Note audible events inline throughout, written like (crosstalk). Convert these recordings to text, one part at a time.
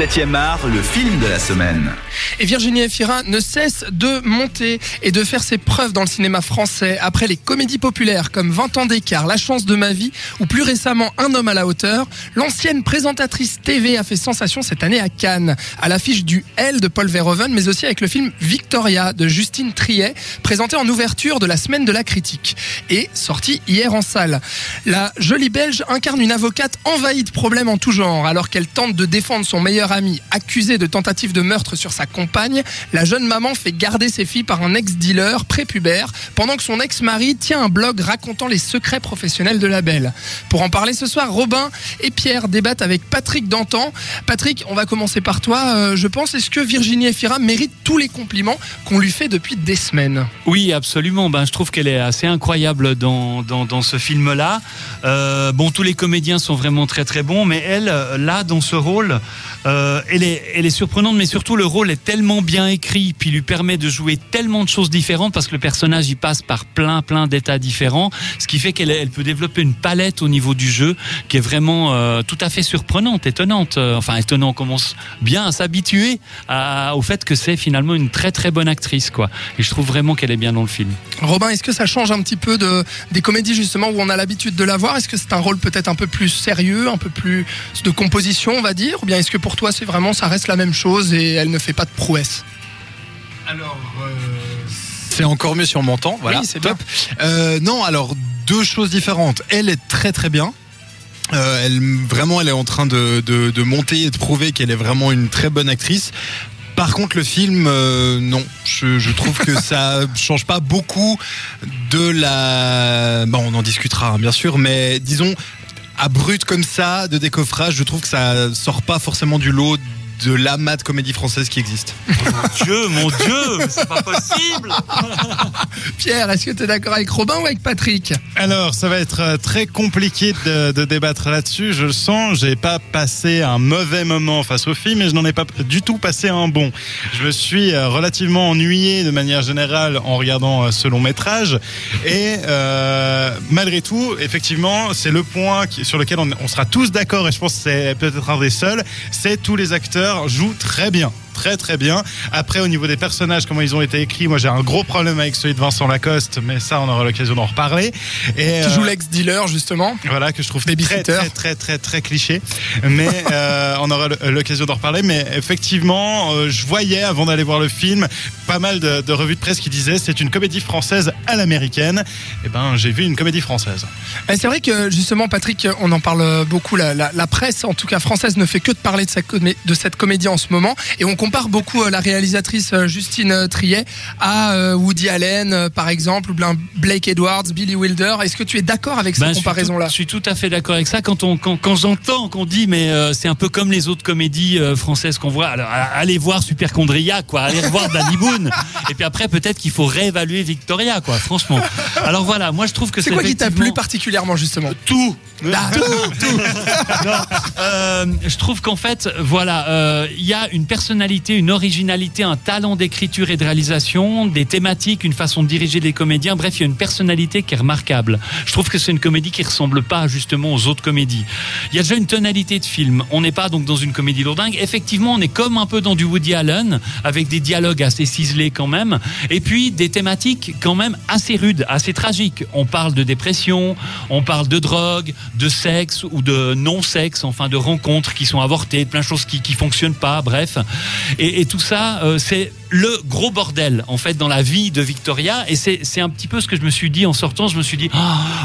7e art, le film de la semaine. Et Virginie Efira ne cesse de monter et de faire ses preuves dans le cinéma français après les comédies populaires comme 20 ans d'écart, La chance de ma vie ou plus récemment Un homme à la hauteur. L'ancienne présentatrice TV a fait sensation cette année à Cannes, à l'affiche du L de Paul Verhoeven, mais aussi avec le film Victoria de Justine Triet, présenté en ouverture de la semaine de la critique et sorti hier en salle. La jolie Belge incarne une avocate envahie de problèmes en tout genre alors qu'elle tente de défendre son meilleur ami accusé de tentative de meurtre sur sa compagne. La jeune maman fait garder ses filles par un ex-dealer prépubère pendant que son ex-mari tient un blog racontant les secrets professionnels de la belle. Pour en parler ce soir, Robin et Pierre débattent avec Patrick Dantan. Patrick, on va commencer par toi. Euh, je pense, est-ce que Virginie Efira mérite tous les compliments qu'on lui fait depuis des semaines? Oui, absolument. Ben, je trouve qu'elle est assez incroyable dans, dans, ce film-là. Euh, bon, tous les comédiens sont vraiment très très bons, mais elle, euh, là, dans ce rôle, elle, est, elle est surprenante, mais surtout le rôle est tellement bien écrit, puis lui permet de jouer tellement de choses différentes parce que le personnage y passe par plein plein d'états différents, ce qui fait qu'elle elle peut développer une palette au niveau du jeu qui est vraiment euh, tout à fait surprenante, étonnante. Euh, enfin, étonnant, on commence bien à s'habituer au fait que c'est finalement une très très bonne actrice, quoi. Et je trouve vraiment qu'elle est bien dans le film. Robin, est-ce que ça change un petit peu de, des comédies justement où on a l'habitude de la voir? Est-ce que c'est un rôle peut-être un peu plus sérieux, un peu plus de composition, on va dire? Ou bien est-ce que pour toi, c'est vraiment, ça reste la même chose et elle ne fait pas de prouesse Alors, c'est encore mieux si on m'entend. Voilà, Oui, c'est top. Euh, non, alors deux choses différentes. Elle est très très bien. Euh, elle vraiment, elle est en train de, de, de monter et de prouver qu'elle est vraiment une très bonne actrice. Par contre, le film, euh, non, je, je trouve que (laughs) ça change pas beaucoup de la. Bon, on en discutera hein, bien sûr, mais disons à brut comme ça de décoffrage, je trouve que ça sort pas forcément du lot de l'amas de comédie française qui existe. Mon Dieu, mon Dieu, mais c'est pas possible. (laughs) Pierre, est-ce que tu es d'accord avec Robin ou avec Patrick? Alors, ça va être euh, très compliqué de, de débattre là-dessus. Je le sens. J'ai pas passé un mauvais moment face au film, et je n'en ai pas du tout passé un bon. Je me suis euh, relativement ennuyé de manière générale en regardant euh, ce long métrage, et euh, malgré tout, effectivement, c'est le point sur lequel on, on sera tous d'accord, et je pense que c'est peut-être un des seuls. C'est tous les acteurs jouent très bien. Très très bien. Après au niveau des personnages, comment ils ont été écrits, moi j'ai un gros problème avec celui de Vincent Lacoste, mais ça on aura l'occasion d'en reparler. Et Qui euh, joue l'ex-dealer justement voilà que je trouve très très très très très cliché mais (laughs) euh, on aura l'occasion d'en reparler mais effectivement euh, je voyais avant d'aller voir le film pas mal de, de revues de presse qui disaient c'est une comédie française à l'américaine et ben j'ai vu une comédie française Eh, C'est vrai que justement, Patrick, on en parle beaucoup. La, la- la presse, en tout cas française, ne fait que de parler de, sa de cette comédie en ce moment. Et on compare beaucoup euh, la réalisatrice euh, Justine euh, Triet à Woody Allen, par exemple, ou bien Blake Edwards, Billy Wilder. Est-ce que tu es d'accord avec Ben, cette suis comparaison-là tout- Je suis tout à fait d'accord avec ça. Quand on quand, quand j'entends qu'on dit mais euh, c'est un peu comme les autres comédies euh, françaises qu'on voit. Alors allez voir Superchondria quoi, allez revoir Danny Boone. Et puis après peut-être qu'il faut réévaluer Victoria quoi. Franchement. Alors voilà, moi je trouve que C'est quoi qui t'a plu particulièrement, justement? Tout. Ah, Non, euh, je trouve qu'en fait, voilà, il y a une personnalité, une originalité, un talent d'écriture et de réalisation, des thématiques, une façon de diriger les comédiens. Bref, il y a une personnalité qui est remarquable. Je trouve que c'est une comédie qui ressemble pas justement aux autres comédies. Il y a déjà une tonalité de film. On n'est pas donc dans une comédie lourdingue. Effectivement, on est comme un peu dans du Woody Allen, avec des dialogues assez ciselés quand même, et puis des thématiques quand même assez rudes, assez tragiques. On parle de dépression, on parle de drogue, de sexe ou de non-sexe, enfin de rencontres qui sont avortées, plein de choses qui qui fonctionnent pas, bref. Et, et tout ça, euh, c'est le gros bordel en fait dans la vie de Victoria. Et c'est c'est un petit peu ce que je me suis dit en sortant. Je me suis dit, oh,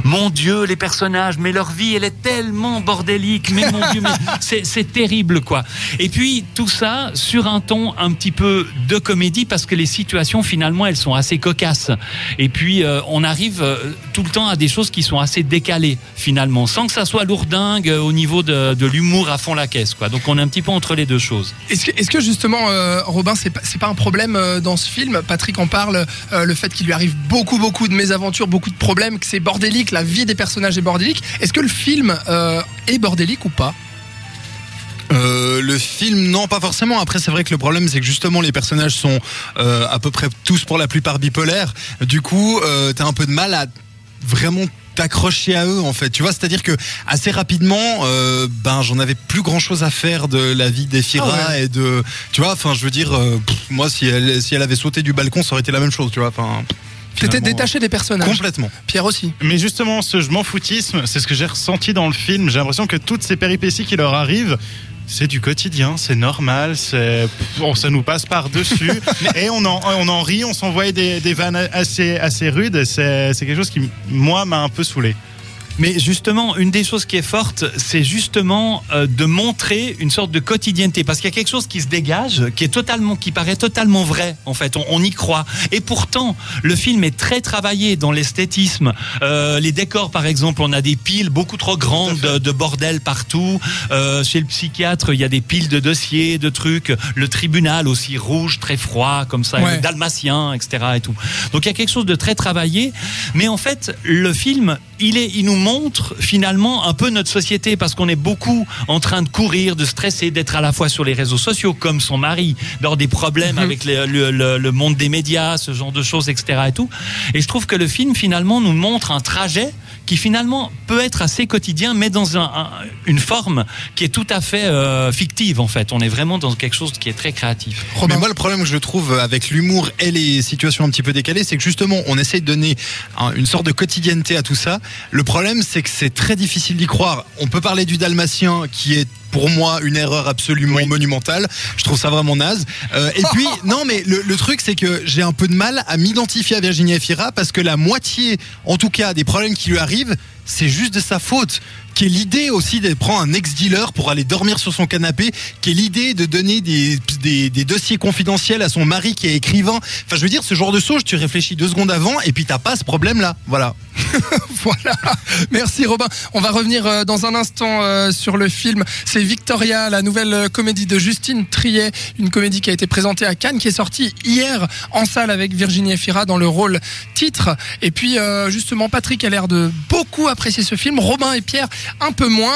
mon Dieu, les personnages, mais leur vie, elle est tellement bordélique. Mais mon Dieu, (laughs) c'est c'est terrible quoi. Et puis tout ça sur un ton un petit peu de comédie parce que les situations finalement elles sont assez cocasses. Et puis euh, on arrive euh, tout le temps à des choses qui sont assez décalées finalement, sans que ça soit lourdingue au niveau de, de l'humour à fond la caisse quoi. Donc on est un petit peu entre les deux choses. Est-ce que, est-ce que justement, euh, Robin, c'est pas, pas un problème euh, dans ce film Patrick en parle, euh, le fait qu'il lui arrive beaucoup, beaucoup de mésaventures, beaucoup de problèmes, que c'est bordélique, la vie des personnages est bordélique. Est-ce que le film est bordélique ou pas? Le film, non, pas forcément. Après, c'est vrai que le problème, c'est que justement, les personnages sont à peu près tous pour la plupart bipolaires. Du coup, t'as un peu de mal à vraiment t'accrocher à eux en fait. Tu vois, c'est-à-dire que assez rapidement, euh, ben j'en avais plus grand chose à faire de la vie d'Efira Ah et de, tu vois, enfin je veux dire, euh, pff, moi si elle si elle avait sauté du balcon, ça aurait été la même chose, tu vois. Enfin, T'étais détaché des personnages. complètement. Pierre aussi. Mais justement, ce je m'en foutisme, c'est ce que j'ai ressenti dans le film. J'ai l'impression que toutes ces péripéties qui leur arrivent, c'est du quotidien, c'est normal, c'est bon, ça nous passe par dessus (laughs) et on en on en rit, on s'envoie des, des vannes assez assez rudes. c'est quelque chose qui moi m'a un peu saoulé. Mais justement, une des choses qui est forte, c'est justement euh, de montrer une sorte de quotidienneté, parce qu'il y a quelque chose qui se dégage, qui est totalement, qui paraît totalement vrai. En fait, on, on y croit. Et pourtant, le film est très travaillé dans l'esthétisme. Euh, les décors, par exemple, on a des piles beaucoup trop grandes de, de bordel partout. Euh, chez le psychiatre, il y a des piles de dossiers, de trucs. Le tribunal aussi rouge, très froid, comme ça. Ouais. Le dalmatien, etc. Et tout. Donc il y a quelque chose de très travaillé. Mais en fait, le film, il est, il nous montre finalement un peu notre société parce qu'on est beaucoup en train de courir, de stresser, d'être à la fois sur les réseaux sociaux comme son mari, d'avoir des problèmes Mhm. avec le, le- le- le monde des médias, ce genre de choses, etc. Et tout. Et je trouve que le film finalement nous montre un trajet qui finalement peut être assez quotidien, mais dans un- un- une forme qui est tout à fait euh, fictive en fait. On est vraiment dans quelque chose qui est très créatif. Robin. Mais moi, le problème que je trouve avec l'humour et les situations un petit peu décalées, c'est que justement, on essaye de donner un- une sorte de quotidienneté à tout ça. Le problème, c'est que c'est très difficile d'y croire. On peut parler du dalmatien qui est pour moi une erreur absolument monumentale. Je trouve ça vraiment naze. Euh, et puis, (laughs) non, mais le, le truc, c'est que j'ai un peu de mal à m'identifier à Virginie Efira parce que la moitié, en tout cas, des problèmes qui lui arrivent, c'est juste de sa faute. Qui est l'idée aussi de prendre un ex-dealer pour aller dormir sur son canapé, qui est l'idée de donner des, des, des dossiers confidentiels à son mari qui est écrivain. Enfin, je veux dire, ce genre de sauge, tu réfléchis deux secondes avant et puis t'as pas ce problème-là. Voilà. (laughs) Voilà. Merci Robin. On va revenir euh, dans un instant euh, sur le film. C'est Victoria, la nouvelle euh, comédie de Justine Triet, une comédie qui a été présentée à Cannes, qui est sortie hier en salle avec Virginie Efira dans le rôle titre. Et puis justement, Patrick a l'air de beaucoup apprécier ce film. Robin et Pierre un peu moins.